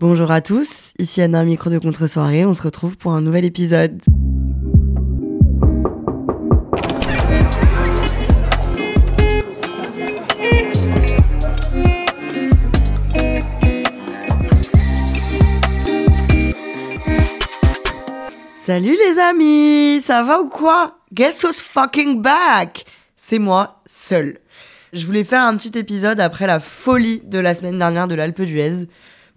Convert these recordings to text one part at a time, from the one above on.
Bonjour à tous, ici Anna, micro de contre-soirée. On se retrouve pour un nouvel épisode. Salut les amis, ça va ou quoi? Guess who's fucking back? C'est moi, seul. Je voulais faire un petit épisode après la folie de la semaine dernière de l'Alpe d'Huez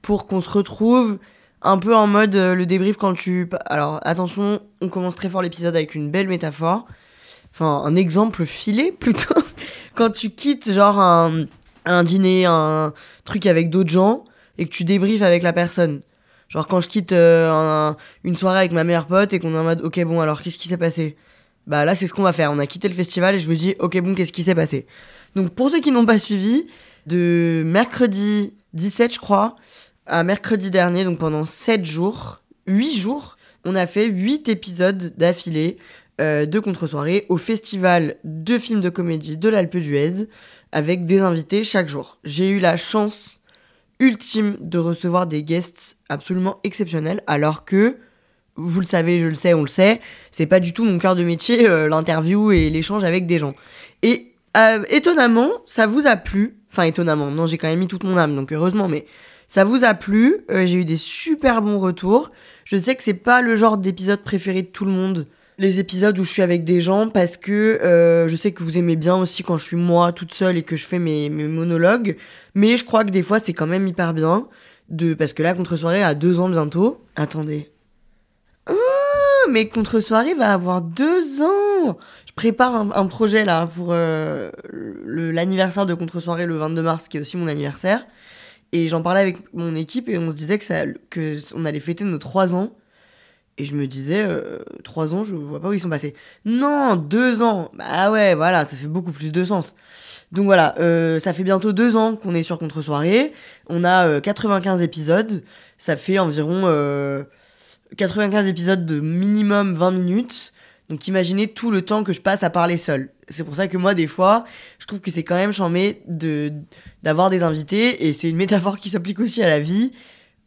pour qu'on se retrouve un peu en mode euh, le débrief quand tu... Alors attention, on commence très fort l'épisode avec une belle métaphore. Enfin, un exemple filé plutôt. quand tu quittes genre un, un dîner, un truc avec d'autres gens et que tu débriefes avec la personne. Genre quand je quitte euh, une soirée avec ma meilleure pote et qu'on est en mode ok bon alors qu'est-ce qui s'est passé? Bah là c'est ce qu'on va faire. On a quitté le festival et je vous dis ok bon qu'est-ce qui s'est passé? Donc pour ceux qui n'ont pas suivi, de mercredi 17 je crois à mercredi dernier, donc pendant 7 jours, 8 jours, on a fait 8 épisodes d'affilée euh, de contre-soirée au festival de films de comédie de l'Alpe d'Huez avec des invités chaque jour. J'ai eu la chance ultime de recevoir des guests absolument exceptionnels, alors que, vous le savez, je le sais, on le sait, c'est pas du tout mon cœur de métier, euh, l'interview et l'échange avec des gens. Et euh, étonnamment, ça vous a plu, enfin étonnamment, non, j'ai quand même mis toute mon âme, donc heureusement, mais ça vous a plu, euh, j'ai eu des super bons retours. Je sais que c'est pas le genre d'épisode préféré de tout le monde, les épisodes où je suis avec des gens parce que euh, je sais que vous aimez bien aussi quand je suis moi toute seule et que je fais mes, monologues. Mais je crois que des fois c'est quand même hyper bien. De, parce que là, Contre-soirée a deux ans bientôt. Attendez. Ah, mais Contre-soirée va avoir deux ans Je prépare un, projet là pour euh, l'anniversaire de Contre-soirée le 22 mars, qui est aussi mon anniversaire. Et j'en parlais avec mon équipe et on se disait que, ça, que on allait fêter nos trois ans. Et je me disais, euh, trois ans, je vois pas où ils sont passés. Non, deux ans. Bah ouais, voilà, ça fait beaucoup plus de sens. Donc voilà, euh, ça fait bientôt deux ans qu'on est sur Contre-soirée. On a 95 euh, épisodes. Ça fait environ 95 épisodes de minimum 20 minutes. Donc imaginez tout le temps que je passe à parler seul. C'est pour ça que moi, des fois, je trouve que c'est quand même chambé de, d'avoir des invités. Et c'est une métaphore qui s'applique aussi à la vie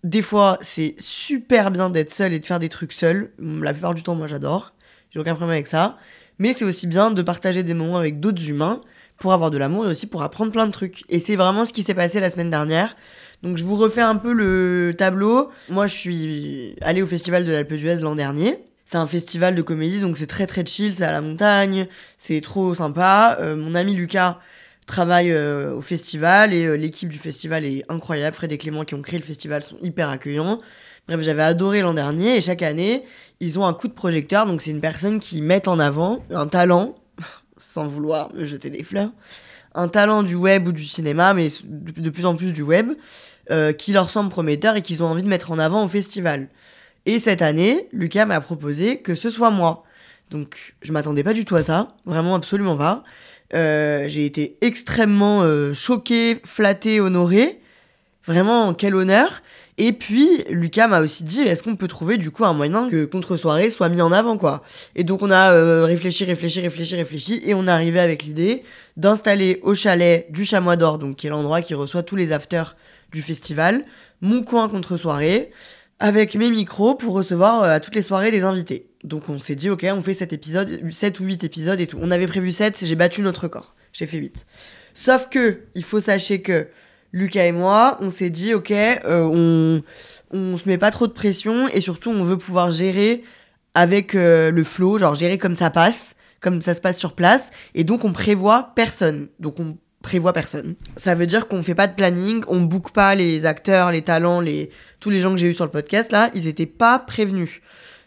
des fois, c'est super bien d'être seul et de faire des trucs seul. La plupart du temps, moi, j'adore. J'ai aucun problème avec ça. Mais c'est aussi bien de partager des moments avec d'autres humains pour avoir de l'amour et aussi pour apprendre plein de trucs. Et c'est vraiment ce qui s'est passé la semaine dernière. Donc je vous refais un peu le tableau. Moi, je suis allée au festival de l'Alpe d'Huez l'an dernier. C'est un festival de comédie, donc c'est très très chill, c'est à la montagne, c'est trop sympa. Euh, mon ami Lucas, travaille euh, au festival et euh, l'équipe du festival est incroyable. Fred et Clément qui ont créé le festival sont hyper accueillants. Bref, j'avais adoré l'an dernier et chaque année, ils ont un coup de projecteur. Donc c'est une personne qui met en avant un talent, sans vouloir me jeter des fleurs, un talent du web ou du cinéma, mais de plus en plus du web, qui leur semble prometteur et qu'ils ont envie de mettre en avant au festival. Et cette année, Lucas m'a proposé que ce soit moi. Donc je m'attendais pas du tout à ça, vraiment absolument pas. Euh, j'ai été extrêmement euh, choquée, flattée, honorée. Vraiment, quel honneur. Et puis, Lucas m'a aussi dit, est-ce qu'on peut trouver du coup un moyen que Contre-soirée soit mis en avant, quoi? Et donc, on a euh, réfléchi, réfléchi, réfléchi, réfléchi, et on est arrivé avec l'idée d'installer au chalet du Chamois d'Or, donc qui est l'endroit qui reçoit tous les afters du festival, mon coin Contre-soirée, avec mes micros pour recevoir à toutes les soirées des invités. Donc on s'est dit, ok, on fait 7 épisodes, 7 ou 8 épisodes et tout. On avait prévu 7, j'ai battu notre record. J'ai fait 8. Sauf que, il faut sachez que Lucas et moi, on s'est dit, ok, euh, on, on se met pas trop de pression et surtout on veut pouvoir gérer avec euh, le flow, genre gérer comme ça passe, comme ça se passe sur place. Et donc on prévoit personne. Donc on prévoit personne. Ça veut dire qu'on fait pas de planning, on book pas les acteurs, les talents, les tous les gens que j'ai eu sur le podcast là, ils étaient pas prévenus.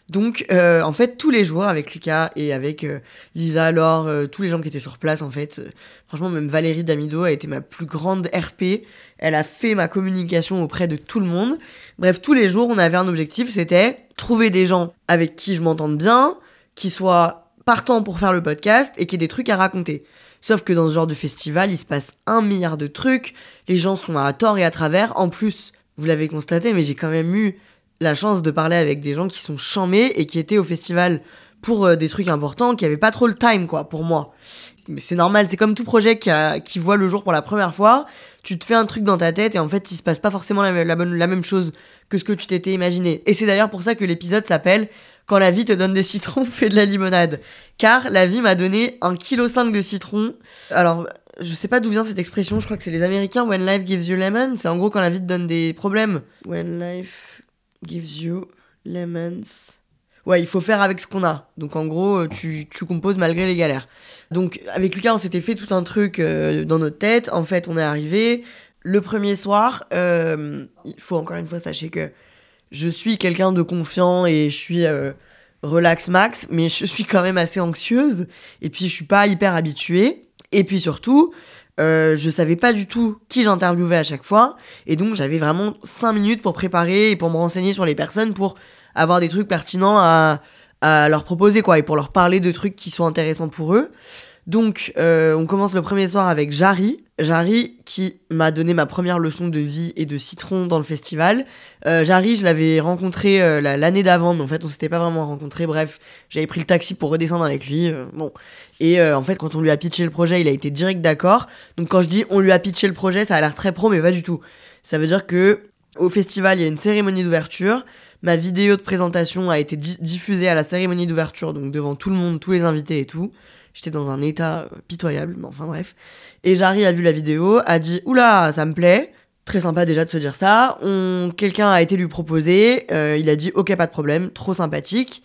Donc, euh, en fait, tous les jours avec Lucas et avec euh, Lisa, Laure, euh, tous les gens qui étaient sur place, en fait, franchement, même Valérie Damido a été ma plus grande RP. Elle a fait ma communication auprès de tout le monde. Bref, tous les jours, on avait un objectif, c'était trouver des gens avec qui je m'entende bien, qui soient partants pour faire le podcast et qui aient des trucs à raconter. Sauf que dans ce genre de festival, il se passe un milliard de trucs, les gens sont à tort et à travers. En plus, vous l'avez constaté, mais j'ai quand même eu la chance de parler avec des gens qui sont chamés et qui étaient au festival pour euh, des trucs importants, qui avaient pas trop le time, quoi, pour moi. Mais c'est normal, c'est comme tout projet qui, voit le jour pour la première fois. Tu te fais un truc dans ta tête et en fait, il se passe pas forcément la même chose que ce que tu t'étais imaginé. Et c'est d'ailleurs pour ça que l'épisode s'appelle Quand la vie te donne des citrons, fais de la limonade. Car la vie m'a donné un kilo de citrons. Alors, je sais pas d'où vient cette expression, je crois que c'est les Américains, When life gives you lemon. C'est en gros quand la vie te donne des problèmes. When life gives you lemons. Ouais, il faut faire avec ce qu'on a. Donc en gros, tu, tu, composes malgré les galères. Donc avec Lucas, on s'était fait tout un truc euh, dans notre tête. En fait, on est arrivé. Le premier soir, euh, il faut encore une fois sachez que je suis quelqu'un de confiant et je suis euh, relax max, mais je suis quand même assez anxieuse. Et puis je suis pas hyper habituée. Et puis surtout, euh, je savais pas du tout qui j'interviewais à chaque fois. Et donc, j'avais vraiment 5 minutes pour préparer et pour me renseigner sur les personnes pour avoir des trucs pertinents à, à leur proposer, quoi, et pour leur parler de trucs qui sont intéressants pour eux. Donc, euh, on commence le premier soir avec Jarry. Jarry qui m'a donné ma première leçon de vie et de citron dans le festival. Euh, Jarry, je l'avais rencontré euh, l'année d'avant, mais en fait, on s'était pas vraiment rencontré. Bref, j'avais pris le taxi pour redescendre avec lui. Euh, bon. Et en fait, quand on lui a pitché le projet, il a été direct d'accord. Donc, quand je dis on lui a pitché le projet, ça a l'air très pro, mais pas du tout. Ça veut dire que au festival, il y a une cérémonie d'ouverture. Ma vidéo de présentation a été diffusée à la cérémonie d'ouverture, donc devant tout le monde, tous les invités et tout. J'étais dans un état euh, pitoyable, mais enfin bref. Et Jarry a vu la vidéo, a dit Oula, ça me plaît. Très sympa déjà de se dire ça. Quelqu'un a été lui proposer, euh, il a dit Ok, pas de problème, trop sympathique.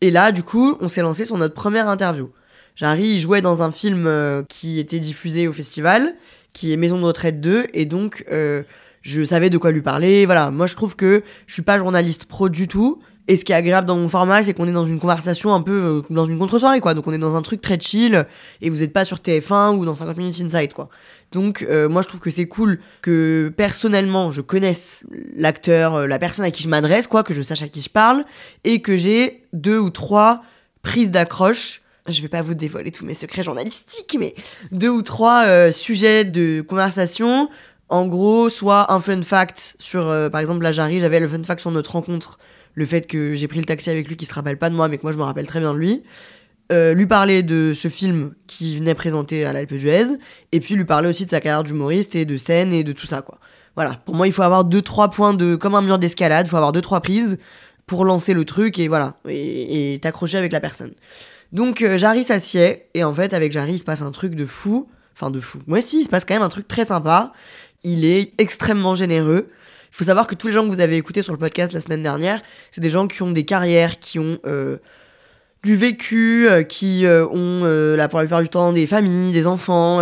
Et là, du coup, on s'est lancé sur notre première interview. Jarry jouait dans un film euh, qui était diffusé au festival, qui est Maison de retraite 2, et donc je savais de quoi lui parler. Voilà, moi je trouve que je suis pas journaliste pro du tout, et ce qui est agréable dans mon format, c'est qu'on est dans une conversation un peu euh, dans une contre-soirée, quoi. Donc on est dans un truc très chill et vous n'êtes pas sur TF1 ou dans 50 minutes inside, quoi. Donc euh, moi je trouve que c'est cool que personnellement je connaisse l'acteur, euh, la personne à qui je m'adresse, quoi, que je sache à qui je parle et que j'ai deux ou trois prises d'accroche. Je vais pas vous dévoiler tous mes secrets journalistiques, mais deux ou trois sujets de conversation. En gros, soit un fun fact sur, par exemple, la Jarry, j'avais le fun fact sur notre rencontre le fait que j'ai pris le taxi avec lui qui se rappelle pas de moi mais que moi je me rappelle très bien de lui. Euh, lui parler de ce film qui venait présenter à l'Alpe d'Huez et puis lui parler aussi de sa carrière d'humoriste et de scène et de tout ça quoi. Voilà, pour moi il faut avoir deux trois points de comme un mur d'escalade, il faut avoir deux trois prises pour lancer le truc et voilà et t'accrocher avec la personne. Donc euh, Jarry s'assied et en fait avec Jarry il se passe un truc de fou, enfin de fou. Moi si, il se passe quand même un truc très sympa. Il est extrêmement généreux. Il faut savoir que tous les gens que vous avez écoutés sur le podcast la semaine dernière, c'est des gens qui ont des carrières, qui ont euh, du vécu, euh, qui euh, ont pour la plupart du temps des familles, des enfants,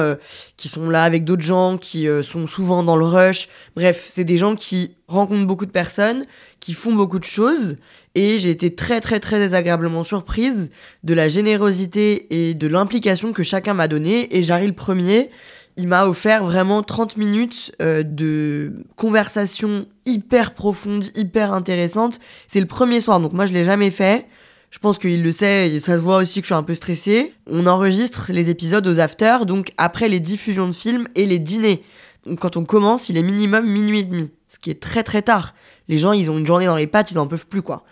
qui sont là avec d'autres gens, qui sont souvent dans le rush. Bref, c'est des gens qui rencontrent beaucoup de personnes, qui font beaucoup de choses. Et j'ai été très très très désagréablement surprise de la générosité et de l'implication que chacun m'a donné. Et j'arrive le premier il m'a offert vraiment 30 minutes euh, de conversation hyper profonde, hyper intéressante. C'est le premier soir, donc moi je l'ai jamais fait. Je pense qu'il le sait, ça se voit aussi que je suis un peu stressée. On enregistre les épisodes aux afters, donc après les diffusions de films et les dîners. Donc quand on commence, il est minimum minuit et demi, ce qui est très très tard. Les gens, ils ont une journée dans les pattes, ils en peuvent plus quoi.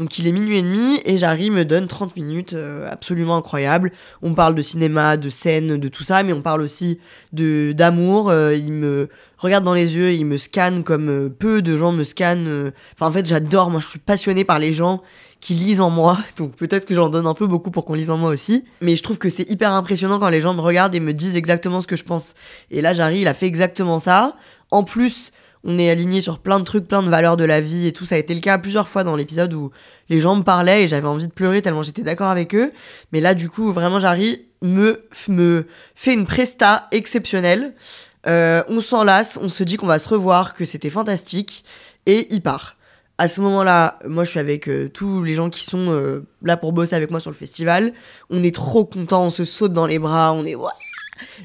Donc il est minuit et demi et Jarry me donne 30 minutes euh, absolument incroyables. On parle de cinéma, de scène, de tout ça, mais on parle aussi de d'amour. Euh, il me regarde dans les yeux, il me scanne comme euh, peu de gens me scannent. Enfin en fait j'adore, moi je suis passionnée par les gens qui lisent en moi, donc peut-être que j'en donne un peu beaucoup pour qu'on lise en moi aussi, mais je trouve que c'est hyper impressionnant quand les gens me regardent et me disent exactement ce que je pense. Et là Jarry il a fait exactement ça. En plus, on est aligné sur plein de trucs, plein de valeurs de la vie et tout. Ça a été le cas plusieurs fois dans l'épisode où les gens me parlaient et j'avais envie de pleurer tellement j'étais d'accord avec eux. Mais là, du coup, vraiment, Jarry me, me fait une presta exceptionnelle. Euh, on s'enlace, on se dit qu'on va se revoir, que c'était fantastique et il part. À ce moment-là, moi je suis avec euh, tous les gens qui sont euh, là pour bosser avec moi sur le festival. On est trop contents, on se saute dans les bras, on est ouais,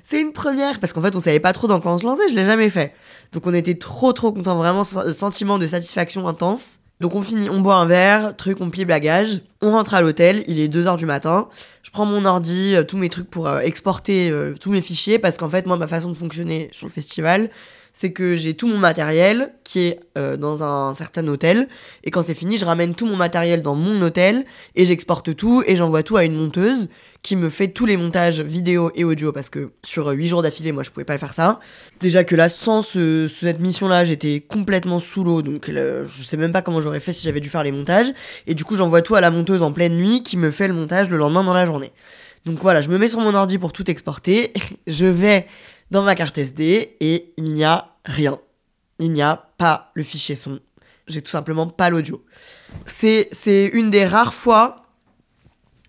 c'est une première parce qu'en fait on savait pas trop dans quoi on se lançait, je l'ai jamais fait. Donc on était trop trop contents, vraiment sentiment de satisfaction intense. Donc on finit, on boit un verre, truc, on plie bagage, on rentre à l'hôtel, il est 2h du matin, je prends mon ordi, euh, tous mes trucs pour euh, exporter euh, tous mes fichiers, parce qu'en fait moi ma façon de fonctionner sur le festival, c'est que j'ai tout mon matériel qui est dans un certain hôtel, et quand c'est fini, je ramène tout mon matériel dans mon hôtel, et j'exporte tout, et j'envoie tout à une monteuse, qui me fait tous les montages vidéo et audio parce que sur 8 jours d'affilée, moi je pouvais pas faire ça. Déjà que là, sans cette mission-là, j'étais complètement sous l'eau donc je sais même pas comment j'aurais fait si j'avais dû faire les montages. Et du coup, j'envoie tout à la monteuse en pleine nuit qui me fait le montage le lendemain dans la journée. Donc voilà, je me mets sur mon ordi pour tout exporter. je vais dans ma carte SD et il n'y a rien. Il n'y a pas le fichier son. J'ai tout simplement pas l'audio. C'est une des rares fois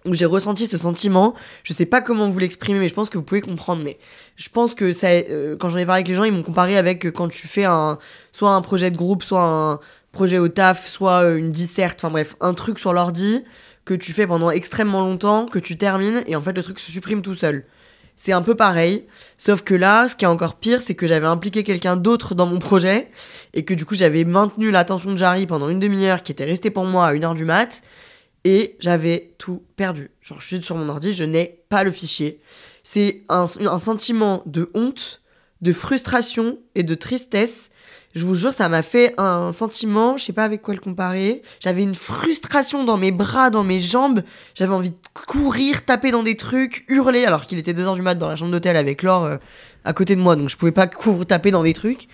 où j'ai ressenti ce sentiment. Je sais pas comment vous l'exprimer, mais je pense que vous pouvez comprendre. Mais je pense que ça, euh, quand j'en ai parlé avec les gens, ils m'ont comparé avec euh, quand tu fais un, soit un projet de groupe, soit un projet au taf, soit euh, une disserte, enfin bref, un truc sur l'ordi que tu fais pendant extrêmement longtemps, que tu termines, et en fait le truc se supprime tout seul. C'est un peu pareil, sauf que là, ce qui est encore pire, c'est que j'avais impliqué quelqu'un d'autre dans mon projet, et que du coup j'avais maintenu l'attention de Jarry pendant une demi-heure, qui était restée pour moi à une heure du mat', et j'avais tout perdu. Genre, je suis sur mon ordi, je n'ai pas le fichier. C'est un, sentiment de honte, de frustration et de tristesse. Je vous jure, ça m'a fait un sentiment, je sais pas avec quoi le comparer. J'avais une frustration dans mes bras, dans mes jambes. J'avais envie de courir, taper dans des trucs, hurler, alors qu'il était 2h du mat dans la chambre d'hôtel avec Laure euh, à côté de moi, donc je pouvais pas courir, taper dans des trucs.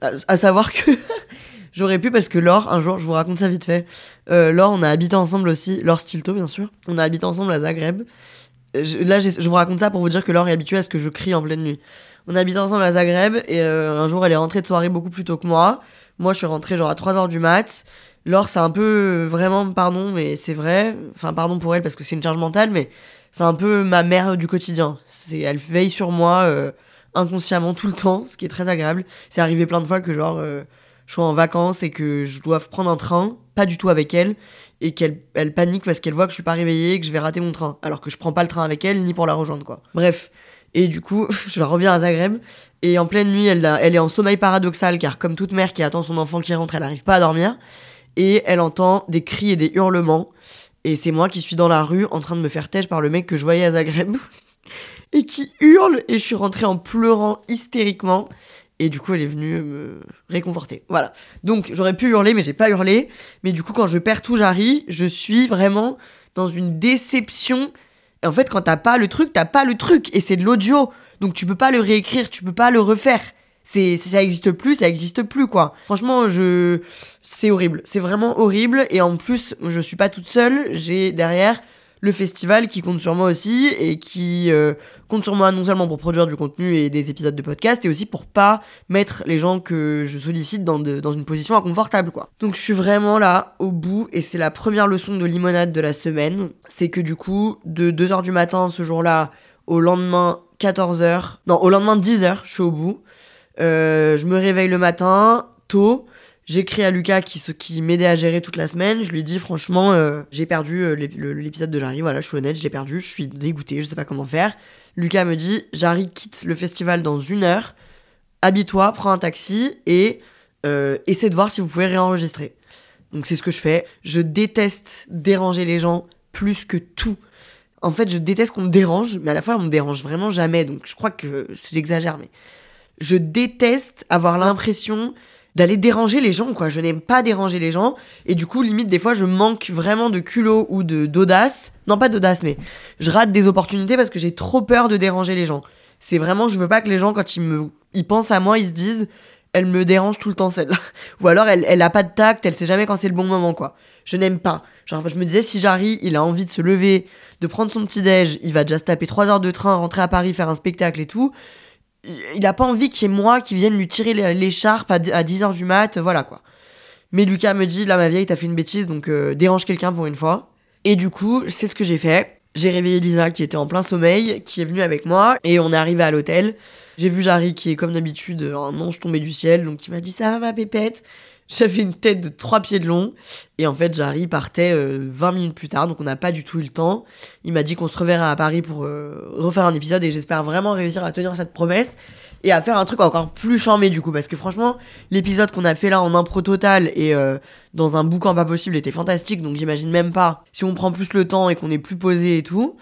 à savoir que J'aurais pu parce que Laure, un jour, je vous raconte ça vite fait. Euh, Laure, on a habité ensemble aussi. Laure Stilto, bien sûr. On a habité ensemble à Zagreb. Euh, là, je vous raconte ça pour vous dire que Laure est habituée à ce que je crie en pleine nuit. On a habité ensemble à Zagreb et euh, un jour, elle est rentrée de soirée beaucoup plus tôt que moi. Moi, je suis rentrée genre à 3h du mat. Laure, c'est un peu vraiment, pardon, mais c'est vrai. Enfin, pardon pour elle parce que c'est une charge mentale, mais c'est un peu ma mère du quotidien. C'est, elle veille sur moi inconsciemment tout le temps, ce qui est très agréable. C'est arrivé plein de fois que genre je suis en vacances et que je dois prendre un train, pas du tout avec elle, et qu'elle elle panique parce qu'elle voit que je suis pas réveillée que je vais rater mon train, alors que je prends pas le train avec elle ni pour la rejoindre quoi. Bref. Et du coup, je reviens à Zagreb et en pleine nuit, elle, elle est en sommeil paradoxal car comme toute mère qui attend son enfant qui rentre, elle arrive pas à dormir et elle entend des cris et des hurlements et c'est moi qui suis dans la rue en train de me faire têche par le mec que je voyais à Zagreb et qui hurle et je suis rentrée en pleurant hystériquement et du coup, elle est venue me réconforter. Voilà. Donc, j'aurais pu hurler, mais j'ai pas hurlé. Mais du coup, quand je perds tout Jarry, je suis vraiment dans une déception. En fait, quand t'as pas le truc, t'as pas le truc. Et c'est de l'audio. Donc, tu peux pas le réécrire, tu peux pas le refaire. C'est, ça existe plus, ça existe plus, quoi. Franchement, je, c'est horrible. C'est vraiment horrible. Et en plus, je suis pas toute seule. J'ai derrière le festival qui compte sur moi aussi et qui euh, compte sur moi non seulement pour produire du contenu et des épisodes de podcast et aussi pour pas mettre les gens que je sollicite dans, une position inconfortable quoi. Donc je suis vraiment là au bout et c'est la première leçon de limonade de la semaine, c'est que du coup de 2h du matin ce jour-là au lendemain 14h, non au lendemain 10h je suis au bout. Euh, je me réveille le matin tôt J'écris à Lucas qui, qui m'aidait à gérer toute la semaine. Je lui dis franchement, euh, j'ai perdu euh, l'épisode de Jarry. Voilà, je suis honnête, je l'ai perdu. Je suis dégoûté, je sais pas comment faire. Lucas me dit Jarry quitte le festival dans une heure. Habille-toi, prends un taxi et euh, essaie de voir si vous pouvez réenregistrer. Donc c'est ce que je fais. Je déteste déranger les gens plus que tout. En fait, je déteste qu'on me dérange, mais à la fois on me dérange vraiment jamais. Donc je crois que j'exagère, mais je déteste avoir l'impression d'aller déranger les gens, quoi. Je n'aime pas déranger les gens. Et du coup, limite, des fois, je manque vraiment de culot ou de d'audace. Non, pas d'audace, mais je rate des opportunités parce que j'ai trop peur de déranger les gens. C'est vraiment, je veux pas que les gens, quand ils me, ils pensent à moi, ils se disent, elle me dérange tout le temps, celle-là. Ou alors, elle, elle a pas de tact, elle sait jamais quand c'est le bon moment, quoi. Je n'aime pas. Genre, je me disais, si Jarry, il a envie de se lever, de prendre son petit déj, il va déjà se taper 3 heures de train, rentrer à Paris, faire un spectacle et tout il a pas envie qu'il y ait moi qui vienne lui tirer l'écharpe à 10h du mat, voilà quoi. Mais Lucas me dit, là ma vieille, t'as fait une bêtise, donc euh, dérange quelqu'un pour une fois. Et du coup, c'est ce que j'ai fait. J'ai réveillé Lisa qui était en plein sommeil, qui est venue avec moi, et on est arrivé à l'hôtel. J'ai vu Jarry qui est comme d'habitude un ange tombé du ciel, donc il m'a dit ça va ma pépette? J'avais une tête de 3 pieds de long. Et en fait, Jarry partait 20 minutes plus tard, donc on n'a pas du tout eu le temps. Il m'a dit qu'on se reverrait à Paris pour refaire un épisode et j'espère vraiment réussir à tenir cette promesse et à faire un truc encore plus charmé du coup parce que franchement l'épisode qu'on a fait là en impro total et euh, dans un boucan pas possible était fantastique donc j'imagine même pas si on prend plus le temps et qu'on est plus posé et tout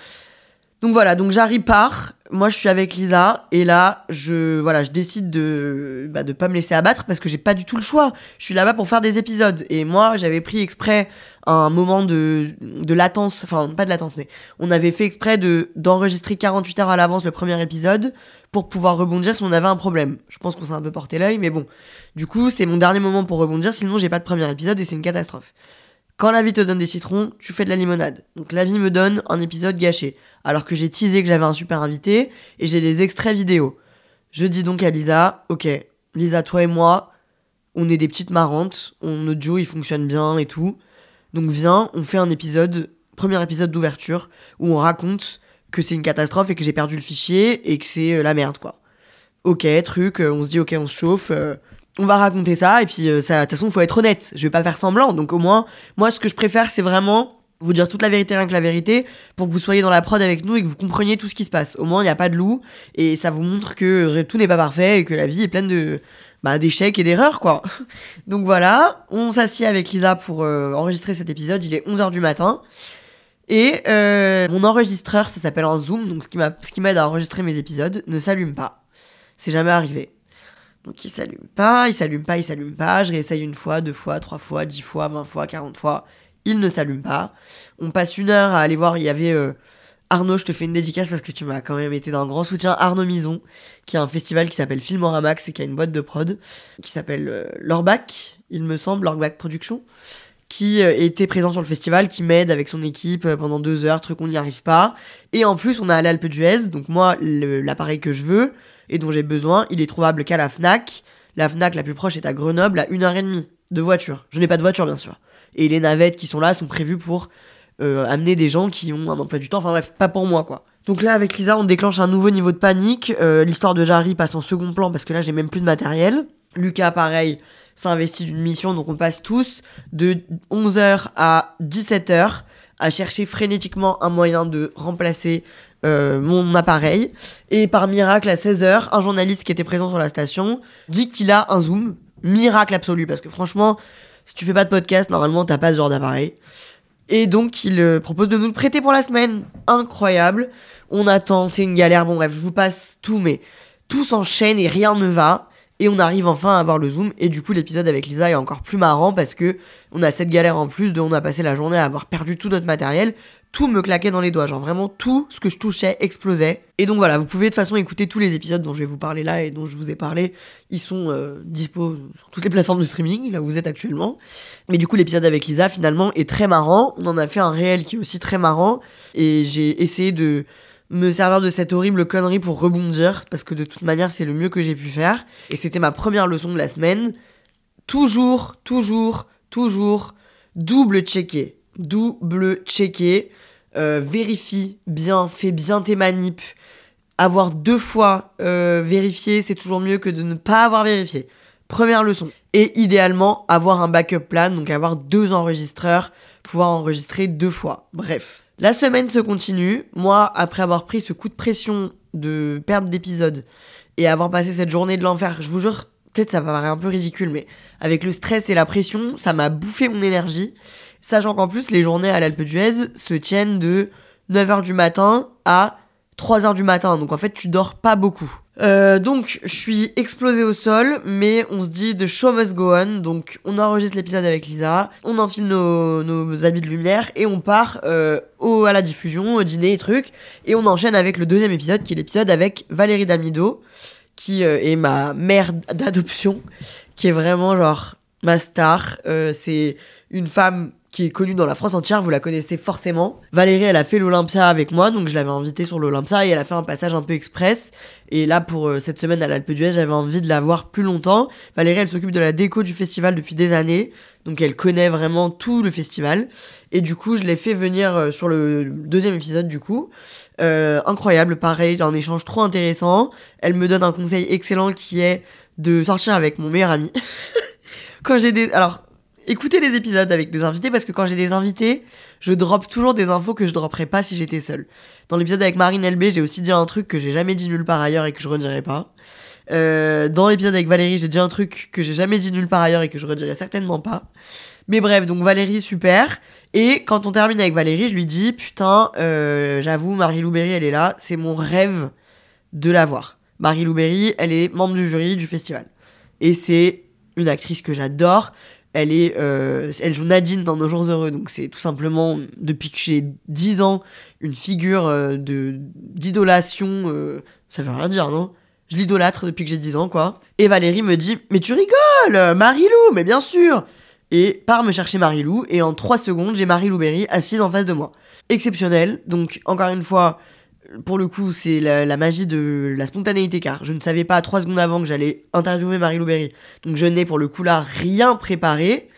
donc voilà donc j'arrive part moi je suis avec Lisa et là je voilà je décide de bah, pas me laisser abattre parce que j'ai pas du tout le choix je suis là-bas pour faire des épisodes et moi j'avais pris exprès un moment de, de latence enfin pas de latence mais on avait fait exprès de d'enregistrer 48 heures à l'avance le premier épisode pour pouvoir rebondir si on avait un problème. Je pense qu'on s'est un peu porté l'œil, mais bon. Du coup, c'est mon dernier moment pour rebondir, sinon j'ai pas de premier épisode et c'est une catastrophe. Quand la vie te donne des citrons, tu fais de la limonade. Donc la vie me donne un épisode gâché, alors que j'ai teasé que j'avais un super invité et j'ai les extraits vidéo. Je dis donc à Lisa, ok, Lisa, toi et moi, on est des petites marrantes, on, notre duo il fonctionne bien et tout. Donc viens, on fait un épisode, premier épisode d'ouverture, où on raconte que c'est une catastrophe et que j'ai perdu le fichier et que c'est euh, la merde, quoi. Ok, truc, euh, on se dit, ok, on se chauffe, euh, on va raconter ça, et puis ça, de toute façon, il faut être honnête, je vais pas faire semblant, donc au moins, moi, ce que je préfère, c'est vraiment vous dire toute la vérité, rien que la vérité, pour que vous soyez dans la prod avec nous et que vous compreniez tout ce qui se passe. Au moins, il n'y a pas de loup, et ça vous montre que tout n'est pas parfait et que la vie est pleine de bah, d'échecs et d'erreurs, quoi. Donc voilà, on s'assied avec Lisa pour enregistrer cet épisode, il est 11h du matin. Et euh, mon enregistreur, ça s'appelle un Zoom, donc ce qui m'aide à enregistrer mes épisodes, ne s'allume pas. C'est jamais arrivé. Donc il s'allume pas, il s'allume pas, il s'allume pas. Je réessaye une fois, deux fois, trois fois, dix fois, vingt fois, quarante fois. Il ne s'allume pas. On passe une heure à aller voir. Il y avait euh, Arnaud, je te fais une dédicace parce que tu m'as quand même été d'un grand soutien. Arnaud Mison, qui a un festival qui s'appelle Filmoramax et qui a une boîte de prod qui s'appelle euh, Lorbac, il me semble, Lorbac Production qui euh, était présent sur le festival, qui m'aide avec son équipe euh, pendant deux heures, truc on n'y arrive pas. Et en plus, on a l'Alpe d'Huez, donc moi, l'appareil que je veux et dont j'ai besoin, il est trouvable qu'à la FNAC. La FNAC la plus proche est à Grenoble, à une heure et demie de voiture. Je n'ai pas de voiture, bien sûr. Et les navettes qui sont là sont prévues pour euh, amener des gens qui ont un emploi du temps. Enfin bref, pas pour moi, quoi. Donc là, avec Lisa, on déclenche un nouveau niveau de panique. L'histoire de Jarry passe en second plan parce que là, j'ai même plus de matériel. Lucas, pareil, s'investit d'une mission, donc on passe tous de 11h à 17h à chercher frénétiquement un moyen de remplacer euh, mon appareil. Et par miracle, à 16h, un journaliste qui était présent sur la station dit qu'il a un zoom. Miracle absolu, parce que franchement, si tu fais pas de podcast, normalement, t'as pas ce genre d'appareil. Et donc, il euh, propose de nous le prêter pour la semaine. Incroyable. On attend, c'est une galère. Bon, bref, je vous passe tout, mais tout s'enchaîne et rien ne va. Et on arrive enfin à avoir le zoom. Et du coup, l'épisode avec Lisa est encore plus marrant parce que on a cette galère en plus de on a passé la journée à avoir perdu tout notre matériel. Tout me claquait dans les doigts. Genre vraiment tout ce que je touchais explosait. Et donc voilà, vous pouvez de toute façon écouter tous les épisodes dont je vais vous parler là et dont je vous ai parlé. Ils sont euh, dispo sur toutes les plateformes de streaming, là où vous êtes actuellement. Mais du coup, l'épisode avec Lisa finalement est très marrant. On en a fait un réel qui est aussi très marrant. Et j'ai essayé de me servir de cette horrible connerie pour rebondir, parce que de toute manière, c'est le mieux que j'ai pu faire. Et c'était ma première leçon de la semaine. Toujours, toujours, toujours, double checker. Double checker. Euh, vérifie bien, fais bien tes manips. Avoir deux fois euh, vérifié, c'est toujours mieux que de ne pas avoir vérifié. Première leçon. Et idéalement, avoir un backup plan, donc avoir deux enregistreurs, pouvoir enregistrer deux fois. Bref. La semaine se continue. Moi, après avoir pris ce coup de pression de perte d'épisode et avoir passé cette journée de l'enfer, je vous jure, peut-être ça va paraître un peu ridicule, mais avec le stress et la pression, ça m'a bouffé mon énergie. Sachant qu'en plus, les journées à l'Alpe d'Huez se tiennent de 9h du matin à 3h du matin. Donc en fait, tu dors pas beaucoup. Euh, donc, je suis explosé au sol, mais on se dit de show must go on. Donc, on enregistre l'épisode avec Lisa, on enfile nos, nos, habits de lumière et on part euh, au, à la diffusion, au dîner et trucs. Et on enchaîne avec le deuxième épisode, qui est l'épisode avec Valérie Damido, qui euh, est ma mère d'adoption, qui est vraiment genre ma star. c'est une femme qui est connue dans la France entière, vous la connaissez forcément. Valérie, elle a fait l'Olympia avec moi, donc je l'avais invitée sur l'Olympia et elle a fait un passage un peu express. Et là, pour euh, cette semaine à l'Alpe d'Huez, j'avais envie de la voir plus longtemps. Valérie, elle s'occupe de la déco du festival depuis des années, donc elle connaît vraiment tout le festival. Et du coup, je l'ai fait venir euh, sur le deuxième épisode, du coup. Euh, incroyable, pareil, un échange trop intéressant. Elle me donne un conseil excellent qui est de sortir avec mon meilleur ami. quand j'ai des. Alors, écoutez les épisodes avec des invités parce que quand j'ai des invités, je drop toujours des infos que je dropperais pas si j'étais seule. Dans l'épisode avec Marine LB, j'ai aussi dit un truc que j'ai jamais dit nulle part ailleurs et que je redirai pas. Euh, dans l'épisode avec Valérie, j'ai dit un truc que j'ai jamais dit nulle part ailleurs et que je redirai certainement pas. Mais bref, donc Valérie, super. Et quand on termine avec Valérie, je lui dis Putain, euh, j'avoue, Marie Louberry, elle est là. C'est mon rêve de la voir. Marie Louberry, elle est membre du jury du festival. Et c'est une actrice que j'adore. Elle est, euh, elle joue Nadine dans Nos Jours Heureux, donc c'est tout simplement depuis que j'ai 10 ans une figure euh, de d'idolation. Euh, ça veut rien dire, non? Je l'idolâtre depuis que j'ai 10 ans, quoi. Et Valérie me dit, mais tu rigoles, Marie-Lou, mais bien sûr. Et part me chercher Marie-Lou, et en 3 secondes, j'ai Marie-Lou Berry assise en face de moi. Exceptionnel, donc encore une fois, pour le coup, c'est la, magie de la spontanéité, car je ne savais pas trois secondes avant que j'allais interviewer Marie Louberry. Donc je n'ai pour le coup là rien préparé.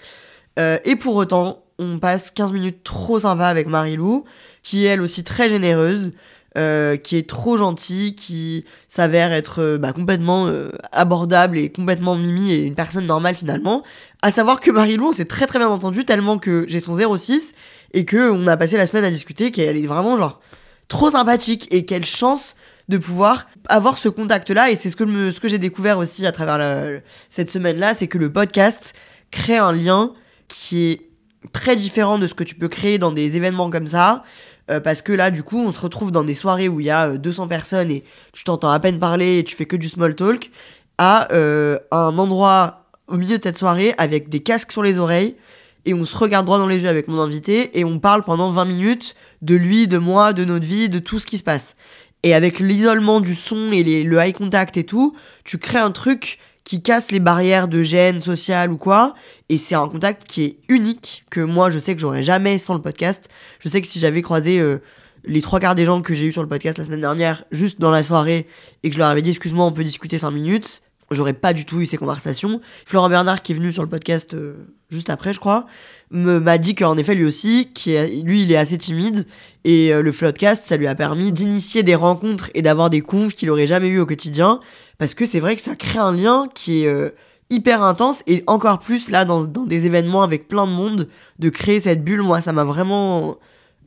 Euh, et pour autant, on passe 15 minutes trop sympa avec Marie-Lou, qui est elle aussi très généreuse, euh, qui est trop gentille, qui s'avère être euh, bah, complètement abordable et complètement mimi et une personne normale finalement. À savoir que Marie-Lou, on s'est très très bien entendu, tellement que j'ai son 06 et que on a passé la semaine à discuter, qu'elle est vraiment genre trop sympathique et quelle chance de pouvoir avoir ce contact-là. Et c'est ce que, ce que j'ai découvert aussi à travers cette semaine-là, c'est que le podcast crée un lien qui est très différent de ce que tu peux créer dans des événements comme ça. Euh, parce que là, du coup, on se retrouve dans des soirées où il y a 200 euh, personnes et tu t'entends à peine parler et tu fais que du small talk, à euh, un endroit au milieu de cette soirée avec des casques sur les oreilles et on se regarde droit dans les yeux avec mon invité et on parle pendant 20 minutes de lui, de moi, de notre vie, de tout ce qui se passe. Et avec l'isolement du son et le eye contact et tout, tu crées un truc qui casse les barrières de gêne sociale ou quoi. Et c'est un contact qui est unique, que moi je sais que j'aurais jamais sans le podcast. Je sais que si j'avais croisé euh, les trois quarts des gens que j'ai eu sur le podcast la semaine dernière, juste dans la soirée, et que je leur avais dit excuse-moi, on peut discuter 5 minutes, j'aurais pas du tout eu ces conversations. Florent Bernard, qui est venu sur le podcast euh, juste après, je crois, m'a dit qu'en effet lui aussi, lui il est assez timide. Et euh, le Floodcast ça lui a permis d'initier des rencontres et d'avoir des confs qu'il aurait jamais eu au quotidien. Parce que c'est vrai que ça crée un lien qui est euh, hyper intense et encore plus là dans, des événements avec plein de monde de créer cette bulle. Moi ça m'a vraiment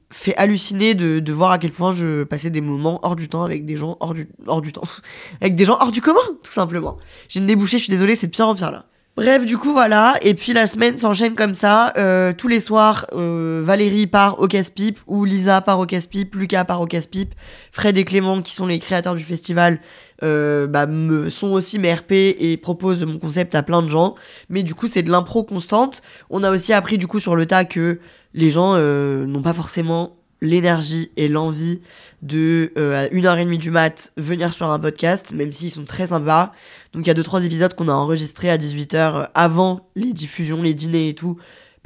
fait halluciner de, de, voir à quel point je passais des moments hors du temps avec des gens hors du, hors du temps avec des gens hors du commun tout simplement j'ai une débouché je suis désolée c'est de pire en pire là Bref, du coup, voilà. Et puis la semaine s'enchaîne comme ça. Euh, tous les soirs, euh, Valérie part au casse-pipe, ou Lisa part au casse-pipe, Lucas part au casse-pipe. Fred et Clément, qui sont les créateurs du festival, euh, bah, me, sont aussi mes RP et proposent mon concept à plein de gens. Mais du coup, c'est de l'impro constante. On a aussi appris du coup sur le tas que les gens n'ont pas forcément l'énergie et l'envie de euh, à une heure et demie du mat venir sur un podcast, même s'ils sont très sympas. Donc il y a deux trois épisodes qu'on a enregistrés à 18h euh, avant les diffusions, les dîners et tout,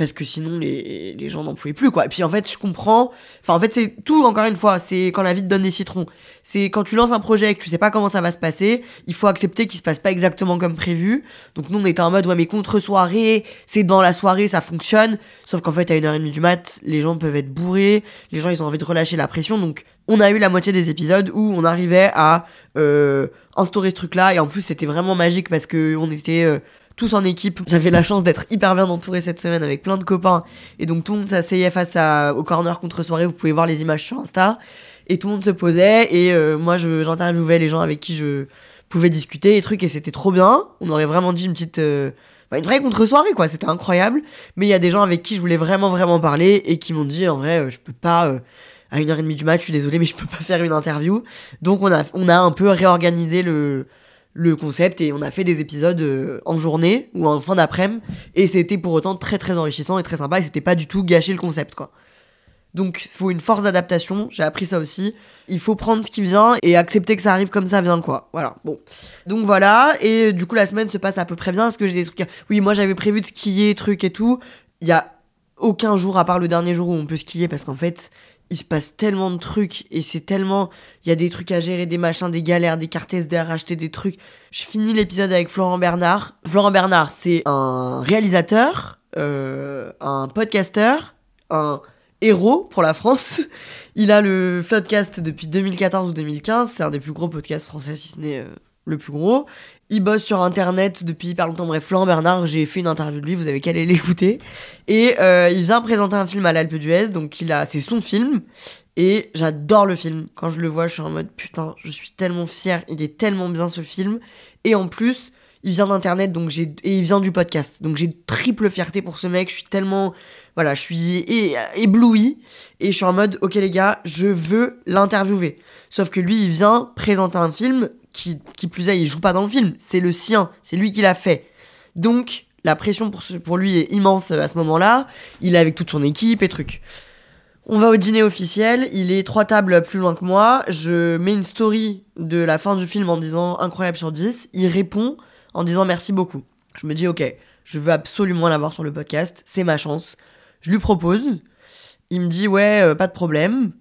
parce que sinon les, les gens n'en pouvaient plus quoi. Et puis en fait je comprends, enfin en fait c'est tout encore une fois, c'est quand la vie te donne des citrons. C'est quand tu lances un projet et que tu sais pas comment ça va se passer, il faut accepter qu'il se passe pas exactement comme prévu. Donc nous on était en mode ouais mais contre soirée, c'est dans la soirée ça fonctionne, sauf qu'en fait à une heure et demie du mat, les gens peuvent être bourrés, les gens ils ont envie de relâcher la pression donc on a eu la moitié des épisodes où on arrivait à euh, instaurer ce truc là et en plus c'était vraiment magique parce que on était euh, tous en équipe. J'avais la chance d'être hyper bien entouré cette semaine avec plein de copains. Et donc tout le monde s'asseyait face au corner contre soirée. Vous pouvez voir les images sur Insta. Et tout le monde se posait. Et euh, moi, j'interviewais les gens avec qui je pouvais discuter et trucs. Et c'était trop bien. On aurait vraiment dit une petite. Euh, bah, une vraie contre-soirée, quoi. C'était incroyable. Mais il y a des gens avec qui je voulais vraiment, vraiment parler. Et qui m'ont dit, en vrai, euh, je peux pas. à une heure et demie du match, je suis désolé, mais je peux pas faire une interview. Donc on a, on a un peu réorganisé le, le concept et on a fait des épisodes euh, en journée ou en fin d'après-midi et c'était pour autant très très enrichissant et très sympa et c'était pas du tout gâcher le concept quoi. Donc faut une force d'adaptation, j'ai appris ça aussi. Il faut prendre ce qui vient et accepter que ça arrive comme ça vient quoi. Voilà, bon. Donc voilà, et du coup la semaine se passe à peu près bien parce que j'ai des trucs... Oui, moi j'avais prévu de skier, trucs et tout. Il y a aucun jour à part le dernier jour où on peut skier parce qu'en fait il se passe tellement de trucs et c'est tellement. Il y a des trucs à gérer, des machins, des galères, des cartes SDR, acheter des trucs. Je finis l'épisode avec Florent Bernard. Florent Bernard, c'est un réalisateur, euh, un podcasteur, un héros pour la France. Il a le podcast depuis 2014 ou 2015. C'est un des plus gros podcasts français, si ce n'est euh, le plus gros. Il bosse sur internet depuis hyper longtemps. Bref, Florent Bernard, j'ai fait une interview de lui, vous avez qu'à aller l'écouter. Et euh, il vient présenter un film à l'Alpe d'Huez, donc c'est son film. Et j'adore le film. Quand je le vois, je suis en mode putain, je suis tellement fière. Il est tellement bien ce film. Et en plus, il vient d'internet, donc et il vient du podcast. Donc j'ai triple fierté pour ce mec. Je suis tellement, voilà, je suis ébloui et je suis en mode ok les gars, je veux l'interviewer. Sauf que lui, il vient présenter un film qui, plus est, il joue pas dans le film. C'est le sien, c'est lui qui l'a fait. Donc la pression pour lui est immense euh, à ce moment-là. Il est avec toute son équipe et trucs. On va au dîner officiel, il est trois tables plus loin que moi, je mets une story de la fin du film en disant incroyable sur 10, il répond en disant merci beaucoup. Je me dis ok, je veux absolument l'avoir sur le podcast, c'est ma chance. Je lui propose, il me dit ouais, euh, pas de problème.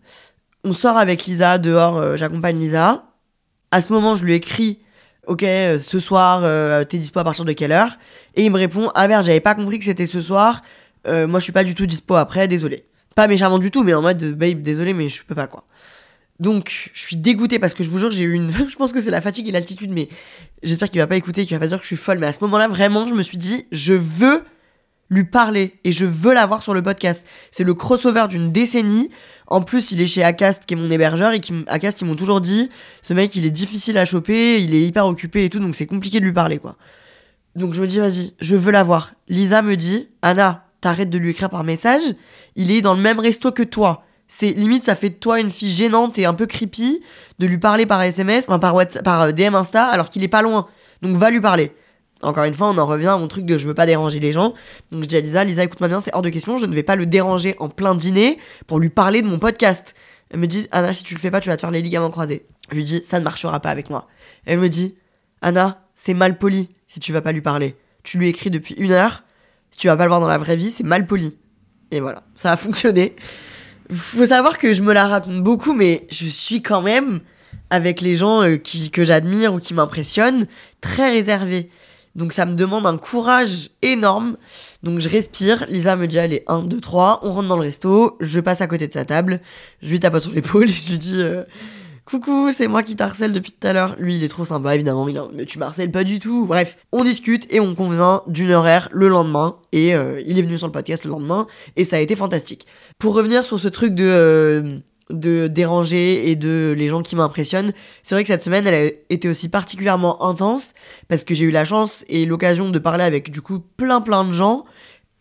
On sort avec Lisa dehors, euh, j'accompagne Lisa. À ce moment, je lui écris ok, euh, ce soir, euh, t'es dispo à partir de quelle heure? Et il me répond ah merde, j'avais pas compris que c'était ce soir, Euh, moi je suis pas du tout dispo après, désolé. Pas méchamment du tout, mais en mode babe, désolé, mais je peux pas quoi. Donc, je suis dégoûtée parce que je vous jure, j'ai eu une. je pense que c'est la fatigue et l'altitude, mais j'espère qu'il va pas écouter, qu'il va pas dire que je suis folle. Mais à ce moment-là, vraiment, je me suis dit, je veux lui parler et je veux l'avoir sur le podcast. C'est le crossover d'une décennie. En plus, il est chez Acast, qui est mon hébergeur, et qui, Acast, ils m'ont toujours dit, ce mec, il est difficile à choper, il est hyper occupé et tout, donc c'est compliqué de lui parler, quoi. Donc je me dis, vas-y, je veux l'avoir. Lisa me dit, Anna, t'arrêtes de lui écrire par message, il est dans le même resto que toi. C'est limite, ça fait de toi une fille gênante et un peu creepy de lui parler par SMS, enfin par, par euh, DM Insta, alors qu'il est pas loin. Donc va lui parler. Encore une fois, on en revient à mon truc de je veux pas déranger les gens. Donc je dis à Lisa, Lisa, écoute-moi bien, c'est hors de question, je ne vais pas le déranger en plein dîner pour lui parler de mon podcast. Elle me dit, Anna, si tu le fais pas, tu vas te faire les ligaments croisés. Je lui dis, ça ne marchera pas avec moi. Elle me dit, Anna, c'est mal poli si tu vas pas lui parler. Tu lui écris depuis une heure, si tu vas pas le voir dans la vraie vie, c'est mal poli. Et voilà, ça a fonctionné. Faut savoir que je me la raconte beaucoup, mais je suis quand même, avec les gens euh, qui, que j'admire ou qui m'impressionnent, très réservée. Donc ça me demande un courage énorme. Donc je respire, Lisa me dit allez 1, 2, 3, on rentre dans le resto, je passe à côté de sa table, je lui tape sur l'épaule, je lui dis euh, coucou, c'est moi qui t'harcèle depuis tout à l'heure. Lui il est trop sympa évidemment, il en- mais tu m'harcèles pas du tout. Bref, on discute et on convient d'une horaire le lendemain et euh, il est venu sur le podcast le lendemain et ça a été fantastique. Pour revenir sur ce truc de... euh, de déranger et de les gens qui m'impressionnent. C'est vrai que cette semaine, elle a été aussi particulièrement intense parce que j'ai eu la chance et l'occasion de parler avec du coup plein plein de gens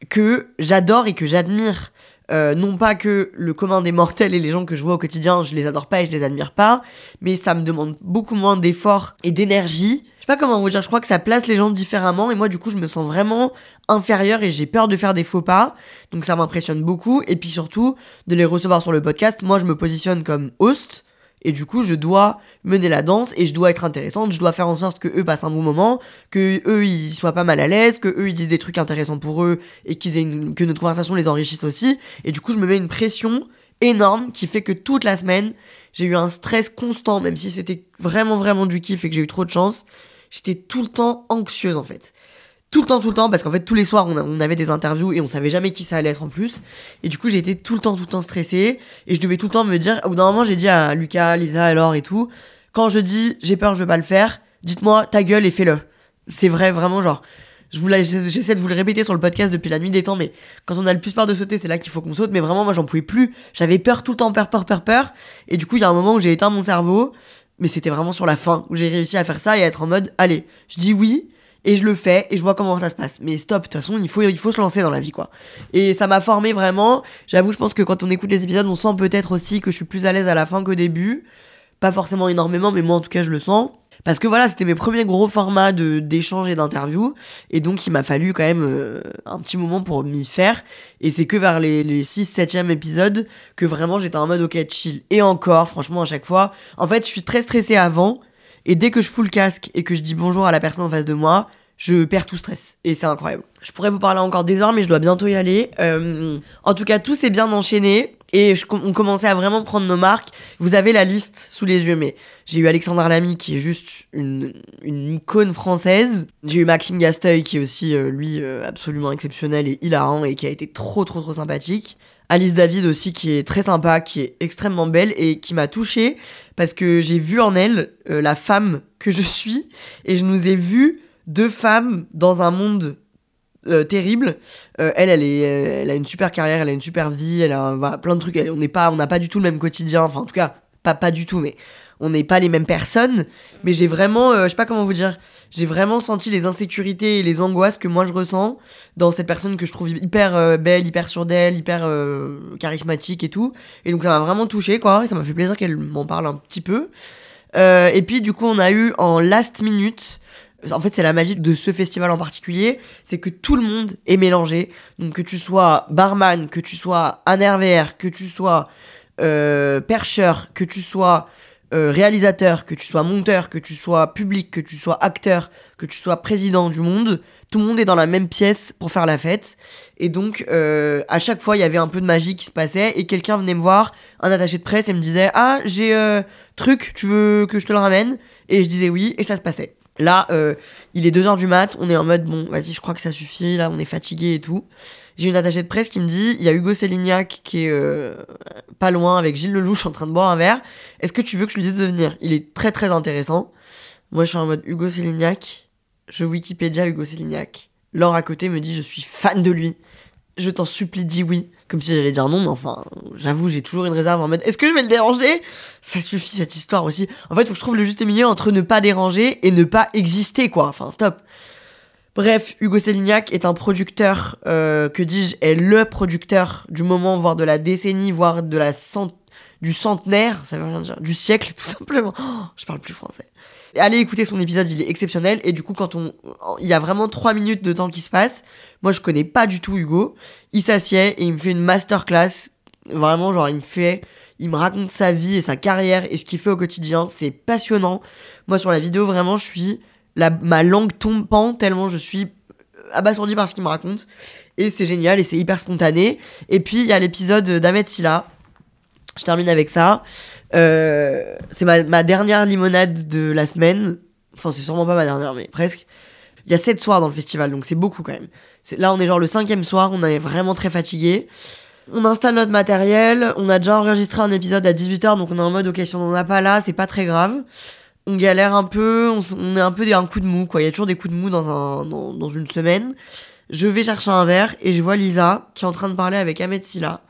que j'adore et que j'admire. Euh, non pas que le commun des mortels et les gens que je vois au quotidien, je les adore pas et je les admire pas, mais ça me demande beaucoup moins d'efforts et d'énergie. Pas comment vous dire, je crois que ça place les gens différemment et moi du coup je me sens vraiment inférieure et j'ai peur de faire des faux pas. Donc ça m'impressionne beaucoup et puis surtout de les recevoir sur le podcast. Moi je me positionne comme host et du coup je dois mener la danse et je dois être intéressante, je dois faire en sorte que eux passent un bon moment, que eux ils soient pas mal à l'aise, que eux ils disent des trucs intéressants pour eux et qu'ils aient que notre conversation les enrichisse aussi et du coup je me mets une pression énorme qui fait que toute la semaine j'ai eu un stress constant même si c'était vraiment vraiment du kiff et que j'ai eu trop de chance, j'étais tout le temps anxieuse en fait. Tout le temps, tout le temps, parce qu'en fait, tous les soirs, on, avait des interviews et on savait jamais qui ça allait être en plus. Et du coup, j'étais tout le temps, tout le temps stressée. Et je devais tout le temps me dire, au bout d'un moment, j'ai dit à Lucas, Lisa, alors et tout, quand je dis j'ai peur, je veux pas le faire, dites-moi ta gueule et fais-le. C'est vrai, vraiment, genre, je vous j'essaie de vous le répéter sur le podcast depuis la nuit des temps, mais quand on a le plus peur de sauter, c'est là qu'il faut qu'on saute. Mais vraiment, moi, j'en pouvais plus. J'avais peur tout le temps, peur, peur, peur, peur. Et du coup, il y a un moment où j'ai éteint mon cerveau, mais c'était vraiment sur la fin où j'ai réussi à faire ça et à être en mode, allez, je dis oui et je le fais et je vois comment ça se passe. Mais stop, de toute façon, il faut, il faut se lancer dans la vie, quoi. Et ça m'a formé vraiment. J'avoue, je pense que quand on écoute les épisodes, on sent peut-être aussi que je suis plus à l'aise à la fin qu'au début. Pas forcément énormément, mais moi en tout cas, je le sens. Parce que voilà, c'était mes premiers gros formats de d'échange et d'interview. Et donc, il m'a fallu quand même euh, un petit moment pour m'y faire. Et c'est que vers les, les 6 7e épisodes que vraiment j'étais en mode ok, chill. Et encore, franchement, à chaque fois. En fait, je suis très stressée avant. Et dès que je fous le casque et que je dis bonjour à la personne en face de moi, je perds tout stress. Et c'est incroyable. Je pourrais vous parler encore des heures, mais je dois bientôt y aller. Euh, en tout cas, tout s'est bien enchaîné. Et on commençait à vraiment prendre nos marques. Vous avez la liste sous les yeux, mais j'ai eu Alexandre Lamy, qui est juste une, une icône française. J'ai eu Maxime Gasteuil, qui est aussi, euh, lui, euh, absolument exceptionnel et hilarant, et qui a été trop, trop, trop sympathique. Alice David aussi, qui est très sympa, qui est extrêmement belle et qui m'a touchée parce que j'ai vu en elle euh, la femme que je suis et je nous ai vu deux femmes dans un monde euh, terrible. Euh, elle, elle, est, elle a une super carrière, elle a une super vie, elle a plein de trucs. On n'est pas, on n'a pas du tout le même quotidien. Enfin, en tout cas, pas, pas du tout, mais on n'est pas les mêmes personnes. Mais j'ai vraiment, je sais pas comment vous dire, j'ai vraiment senti les insécurités et les angoisses que moi je ressens dans cette personne que je trouve hyper belle, hyper sûre d'elle, hyper charismatique et tout. Et donc ça m'a vraiment touché, quoi. Et ça m'a fait plaisir qu'elle m'en parle un petit peu. et puis du coup, on a eu en last minute en fait, c'est la magie de ce festival en particulier, c'est que tout le monde est mélangé. Donc que tu sois barman, que tu sois un que tu sois euh, percheur, que tu sois euh, réalisateur, que tu sois monteur, que tu sois public, que tu sois acteur, que tu sois président du monde, tout le monde est dans la même pièce pour faire la fête. Et donc, euh, à chaque fois, il y avait un peu de magie qui se passait et quelqu'un venait me voir, un attaché de presse, et me disait Ah, j'ai truc, tu veux que je te le ramène? Et je disais oui, et ça se passait. Là, euh, il est 2h du mat, on est en mode bon, vas-y, je crois que ça suffit, là, on est fatigué et tout. J'ai une attachée de presse qui me dit il y a Hugo Sélignac qui est euh, pas loin avec Gilles Lelouch en train de boire un verre. Est-ce que tu veux que je lui dise de venir? Il est très très intéressant. Moi, je suis en mode Hugo Sélignac, je Wikipédia Hugo Sélignac. Laure à côté me dit je suis fan de lui. Je t'en supplie, dis oui comme si j'allais dire non, mais enfin, j'avoue, j'ai toujours une réserve en mode est-ce que je vais le déranger? Ça suffit cette histoire aussi. En fait, faut que je trouve le juste milieu entre ne pas déranger et ne pas exister, quoi. Enfin, stop. Bref, Hugo Sélignac est un producteur, euh, que dis-je, est le producteur du moment, voire de la décennie, voire de la cent... du centenaire, ça veut rien dire, du siècle, tout simplement. Oh, je parle plus français. Allez écouter son épisode, il est exceptionnel. Et du coup, quand on, il y a vraiment trois minutes de temps qui se passe. Moi, je connais pas du tout Hugo. Il s'assied et il me fait une masterclass. Vraiment, genre, il me fait, il me raconte sa vie et sa carrière et ce qu'il fait au quotidien. C'est passionnant. Moi, sur la vidéo, vraiment, je suis, la, ma langue tombe tellement je suis abasourdi par ce qu'il me raconte. Et c'est génial et c'est hyper spontané. Et puis, il y a l'épisode d'Ahmed Silla. Je termine avec ça. Euh, c'est ma, dernière limonade de la semaine. Enfin, c'est sûrement pas ma dernière, mais presque. Il y a 7 soirs dans le festival, donc c'est beaucoup quand même. Là, on est genre le cinquième soir, on est vraiment très fatigué. On installe notre matériel, on a déjà enregistré un épisode à 18h, donc on est en mode, ok, si on n'en a pas là, c'est pas très grave. On galère un peu, on, est un peu un coup de mou, quoi. Il y a toujours des coups de mou dans, un, une semaine. Je vais chercher un verre et je vois Lisa qui est en train de parler avec Ahmed Silla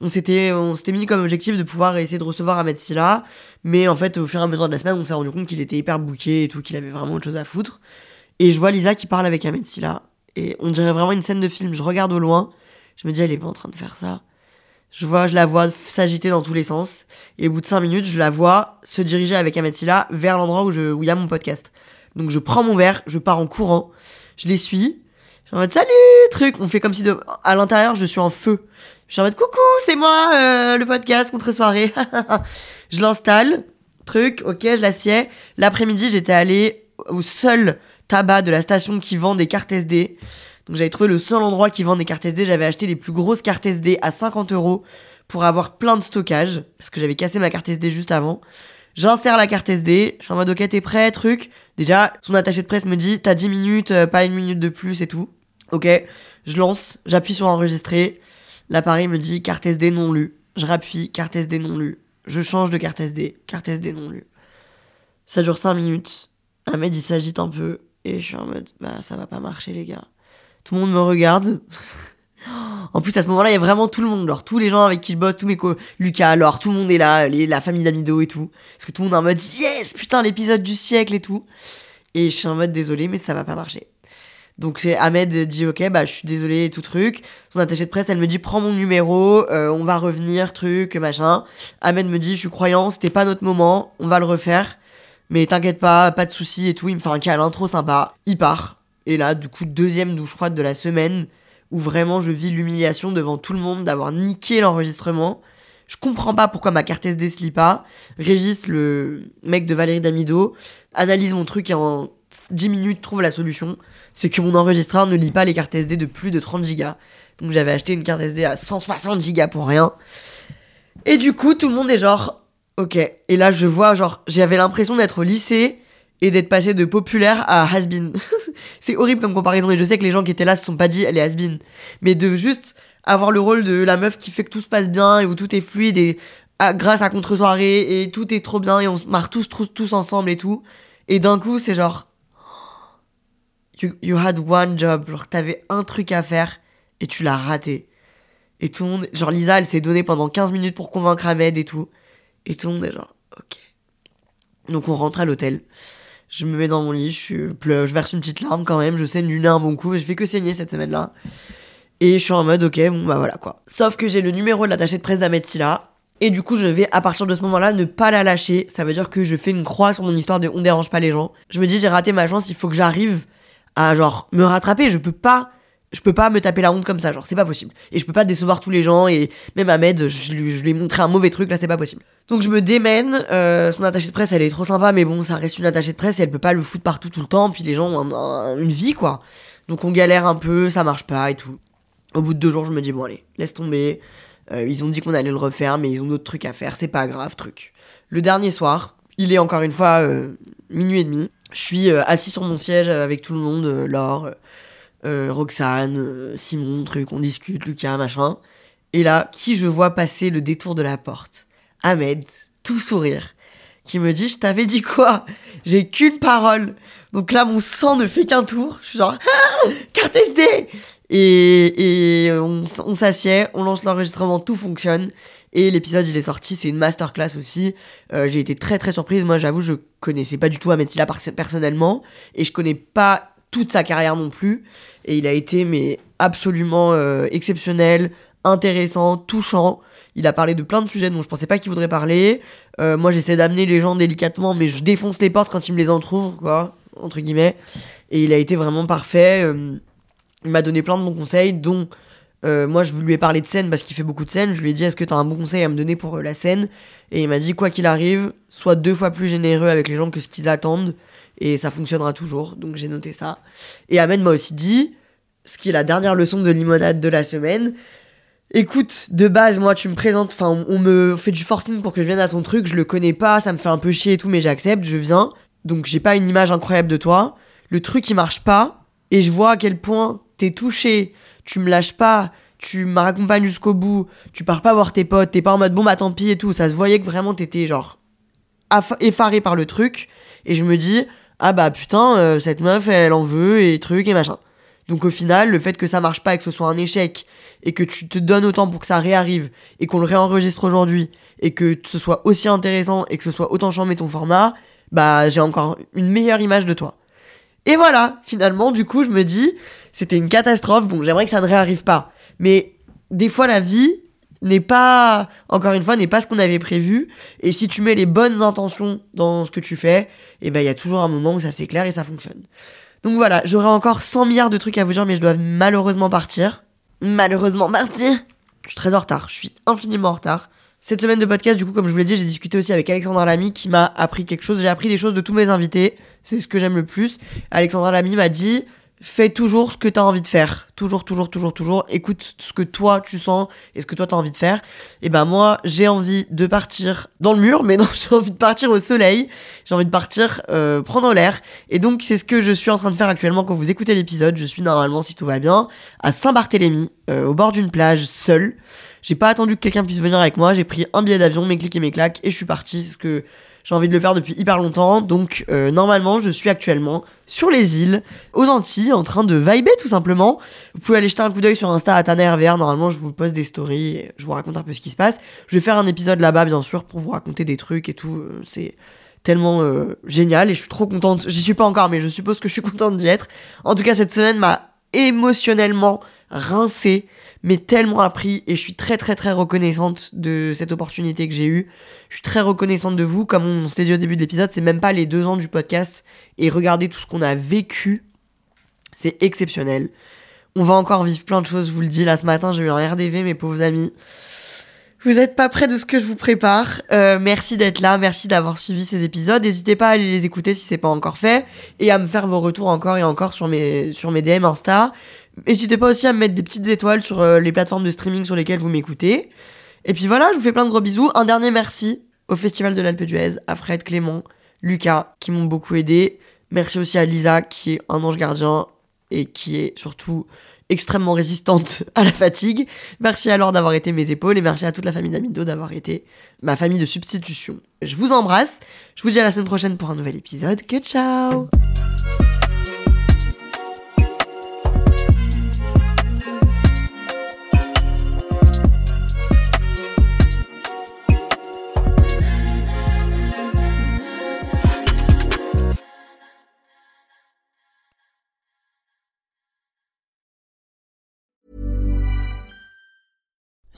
on s'était on s'était mis comme objectif de pouvoir essayer de recevoir Ahmed Silla mais en fait au fur et à mesure de la semaine on s'est rendu compte qu'il était hyper bouqué et tout qu'il avait vraiment autre chose à foutre et je vois Lisa qui parle avec Ahmed Silla. Et on dirait vraiment une scène de film. Je regarde au loin. Je me dis elle est pas en train de faire ça. Je vois je la vois s'agiter dans tous les sens. Et au bout de 5 minutes je la vois se diriger avec Ahmed Silla vers l'endroit où je où il y a mon podcast. Donc je prends mon verre je pars en courant. Je les suis. Je suis en mode salut truc. On fait comme si de à l'intérieur je suis en feu. Je suis en mode coucou, c'est moi, euh, le podcast contre soirée. je l'installe, truc, ok, je l'assieds. L'après-midi, j'étais allé au seul tabac de la station qui vend des cartes SD. Donc j'avais trouvé le seul endroit qui vend des cartes SD. J'avais acheté les plus grosses cartes SD à 50 euros pour avoir plein de stockage. Parce que j'avais cassé ma carte SD juste avant. J'insère la carte SD. Je suis en mode ok, t'es prêt, truc. Déjà, son attaché de presse me dit t'as 10 minutes, euh, pas une minute de plus et tout. Ok, je lance, j'appuie sur enregistrer. L'appareil me dit carte SD non lue. Je rappuie, carte SD non lue. Je change de carte SD, carte SD non lue. Ça dure 5 minutes. Ahmed il s'agite un peu. Et je suis en mode, bah ça va pas marcher les gars. Tout le monde me regarde. en plus à ce moment-là, il y a vraiment tout le monde. Genre tous les gens avec qui je bosse, tous mes co Lucas, alors tout le monde est là, la famille d'Amido et tout. Parce que tout le monde est en mode, yes, putain, l'épisode du siècle et tout. Et je suis en mode, désolé, mais ça va pas marcher. Donc Ahmed dit ok bah je suis désolé tout truc. Son attaché de presse elle me dit prends mon numéro, euh, on va revenir truc machin. Ahmed me dit je suis croyant c'était pas notre moment, on va le refaire. Mais t'inquiète pas, pas de soucis et tout. Il me fait un câlin trop sympa. Il part. Et là du coup deuxième douche froide de la semaine où vraiment je vis l'humiliation devant tout le monde d'avoir niqué l'enregistrement. Je comprends pas pourquoi ma carte SD se lit pas. Régis, le mec de Valérie Damido, analyse mon truc et en 10 minutes trouve la solution c'est que mon enregistreur ne lit pas les cartes SD de plus de 30 Go. Donc j'avais acheté une carte SD à 160 Go pour rien. Et du coup, tout le monde est genre, ok. Et là, je vois, genre, j'avais l'impression d'être au lycée et d'être passé de populaire à has-been. c'est horrible comme comparaison et je sais que les gens qui étaient là se sont pas dit, elle est has-been. Mais de juste avoir le rôle de la meuf qui fait que tout se passe bien et où tout est fluide et ah, grâce à contre-soirée et tout est trop bien et on se marre tous, tous, tous ensemble et tout. Et d'un coup, c'est genre. You, you had one job. Genre, t'avais un truc à faire et tu l'as raté. Et tout le monde. Genre, Lisa, elle s'est donnée pendant 15 minutes pour convaincre Ahmed et tout. Et tout le monde est genre, ok. Donc, on rentre à l'hôtel. Je me mets dans mon lit, je, je verse une petite larme quand même, je saigne du nez un bon coup, je fais que saigner cette semaine-là. Et je suis en mode, ok, bon bah voilà quoi. Sauf que j'ai le numéro de l'attaché de presse d'Ahmed Silla, et du coup, je vais à partir de ce moment-là ne pas la lâcher. Ça veut dire que je fais une croix sur mon histoire de on dérange pas les gens. Je me dis, j'ai raté ma chance, il faut que j'arrive à genre me rattraper. Je peux pas je peux pas me taper la honte comme ça, genre c'est pas possible. Et je peux pas décevoir tous les gens et même Ahmed, je, lui, ai montré un mauvais truc, là c'est pas possible. Donc je me démène, euh, son attachée de presse elle est trop sympa, mais bon ça reste une attachée de presse et elle peut pas le foutre partout tout le temps, puis les gens ont une vie quoi. Donc on galère un peu, ça marche pas et tout. Au bout de deux jours je me dis bon allez, laisse tomber. Euh, ils ont dit qu'on allait le refaire, mais ils ont d'autres trucs à faire, c'est pas grave truc. Le dernier soir, il est encore une fois euh, minuit et demi. Je suis assis sur mon siège avec tout le monde, Laure, euh, Roxane, euh, Simon, truc, on discute, Lucas, machin. Et là, qui je vois passer le détour de la porte? Ahmed, tout sourire, qui me dit Je t'avais dit quoi? J'ai qu'une parole. Donc là, mon sang ne fait qu'un tour. Je suis genre ah, Carte SD Et, et on, s'assied, on lance l'enregistrement, tout fonctionne. Et l'épisode, il est sorti, c'est une masterclass aussi. Euh, j'ai été très très surprise. Moi, j'avoue, je connaissais pas du tout Ahmed Silla personnellement. Et je connais pas toute sa carrière non plus. Et il a été mais absolument euh, exceptionnel, intéressant, touchant. Il a parlé de plein de sujets dont je pensais pas qu'il voudrait parler. Euh, moi, j'essaie d'amener les gens délicatement, mais je défonce les portes quand il me les entrouvre, quoi, entre guillemets. Et il a été vraiment parfait. Euh, il m'a donné plein de bons conseils, dont moi, je lui ai parlé de scène parce qu'il fait beaucoup de scènes. Je lui ai dit, est-ce que tu as un bon conseil à me donner pour la scène? Et il m'a dit, quoi qu'il arrive, sois deux fois plus généreux avec les gens que ce qu'ils attendent et ça fonctionnera toujours. Donc j'ai noté ça. Et Ahmed m'a aussi dit, ce qui est la dernière leçon de limonade de la semaine. Écoute, de base, moi, tu me présentes, enfin, on, me fait du forcing pour que je vienne à son truc, je le connais pas, ça me fait un peu chier et tout, mais j'accepte, je viens. Donc j'ai pas une image incroyable de toi. Le truc, il marche pas, et je vois à quel point t'es touché, tu me lâches pas, tu m'accompagnes jusqu'au bout, tu pars pas voir tes potes, t'es pas en mode bon bah tant pis et tout. Ça se voyait que vraiment t'étais genre effaré par le truc, et je me dis, ah bah putain, euh, cette meuf, elle en veut et truc et machin. Donc au final, le fait que ça marche pas et que ce soit un échec et que tu te donnes autant pour que ça réarrive et qu'on le réenregistre aujourd'hui et que ce soit aussi intéressant et que ce soit autant chambé ton format, bah j'ai encore une meilleure image de toi. Et voilà, finalement, du coup, je me dis, c'était une catastrophe. Bon, j'aimerais que ça ne réarrive pas. Mais des fois, la vie, n'est pas, encore une fois, n'est pas ce qu'on avait prévu. Et si tu mets les bonnes intentions dans ce que tu fais, et eh ben il y a toujours un moment où ça s'éclaire et ça fonctionne. Donc voilà, j'aurais encore 100 milliards de trucs à vous dire, mais je dois malheureusement partir. Malheureusement partir. Je suis très en retard, je suis infiniment en retard. Cette semaine de podcast, du coup, comme je vous l'ai dit, j'ai discuté aussi avec Alexandra Lamy qui m'a appris quelque chose. J'ai appris des choses de tous mes invités. C'est ce que j'aime le plus. Alexandra Lamy m'a dit fais toujours ce que tu as envie de faire. Toujours, toujours, toujours, toujours. Écoute ce que toi tu sens et ce que toi tu as envie de faire. Et ben moi, j'ai envie de partir dans le mur, mais non, j'ai envie de partir au soleil. J'ai envie de partir euh, prendre l'air. Et donc, c'est ce que je suis en train de faire actuellement quand vous écoutez l'épisode. Je suis normalement, si tout va bien, à Saint-Barthélemy, euh, au bord d'une plage, seul. J'ai pas attendu que quelqu'un puisse venir avec moi. J'ai pris un billet d'avion, mes clics et mes claques, et je suis parti. Ce que j'ai envie de le faire depuis hyper longtemps. Donc euh, normalement, je suis actuellement sur les îles, aux Antilles, en train de vibrer tout simplement. Vous pouvez aller jeter un coup d'œil sur Insta à TanaRVR. Normalement, je vous poste des stories, je vous raconte un peu ce qui se passe. Je vais faire un épisode là-bas, bien sûr, pour vous raconter des trucs et tout. Euh, c'est tellement euh, génial et je suis trop contente. J'y suis pas encore, mais je suppose que je suis contente d'y être. En tout cas, cette semaine m'a émotionnellement rincé mais tellement appris et je suis très très très reconnaissante de cette opportunité que j'ai eue. Je suis très reconnaissante de vous, comme on s'était dit au début de l'épisode, c'est même pas les deux ans du podcast et regardez tout ce qu'on a vécu, c'est exceptionnel. On va encore vivre plein de choses, je vous le dis. Là ce matin, j'ai eu un RDV, mes pauvres amis. Vous n'êtes pas près de ce que je vous prépare. Euh, merci d'être là, merci d'avoir suivi ces épisodes. N'hésitez pas à aller les écouter si c'est pas encore fait et à me faire vos retours encore et encore sur mes sur mes DM Insta. N'hésitez pas aussi à me mettre des petites étoiles sur euh, les plateformes de streaming sur lesquelles vous m'écoutez. Et puis voilà, je vous fais plein de gros bisous. Un dernier merci au Festival de l'Alpe d'Huez, à Fred, Clément, Lucas, qui m'ont beaucoup aidé. Merci aussi à Lisa, qui est un ange gardien et qui est surtout extrêmement résistante à la fatigue. Merci alors d'avoir été mes épaules et merci à toute la famille d'Amido d'avoir été ma famille de substitution. Je vous embrasse. Je vous dis à la semaine prochaine pour un nouvel épisode. Que ciao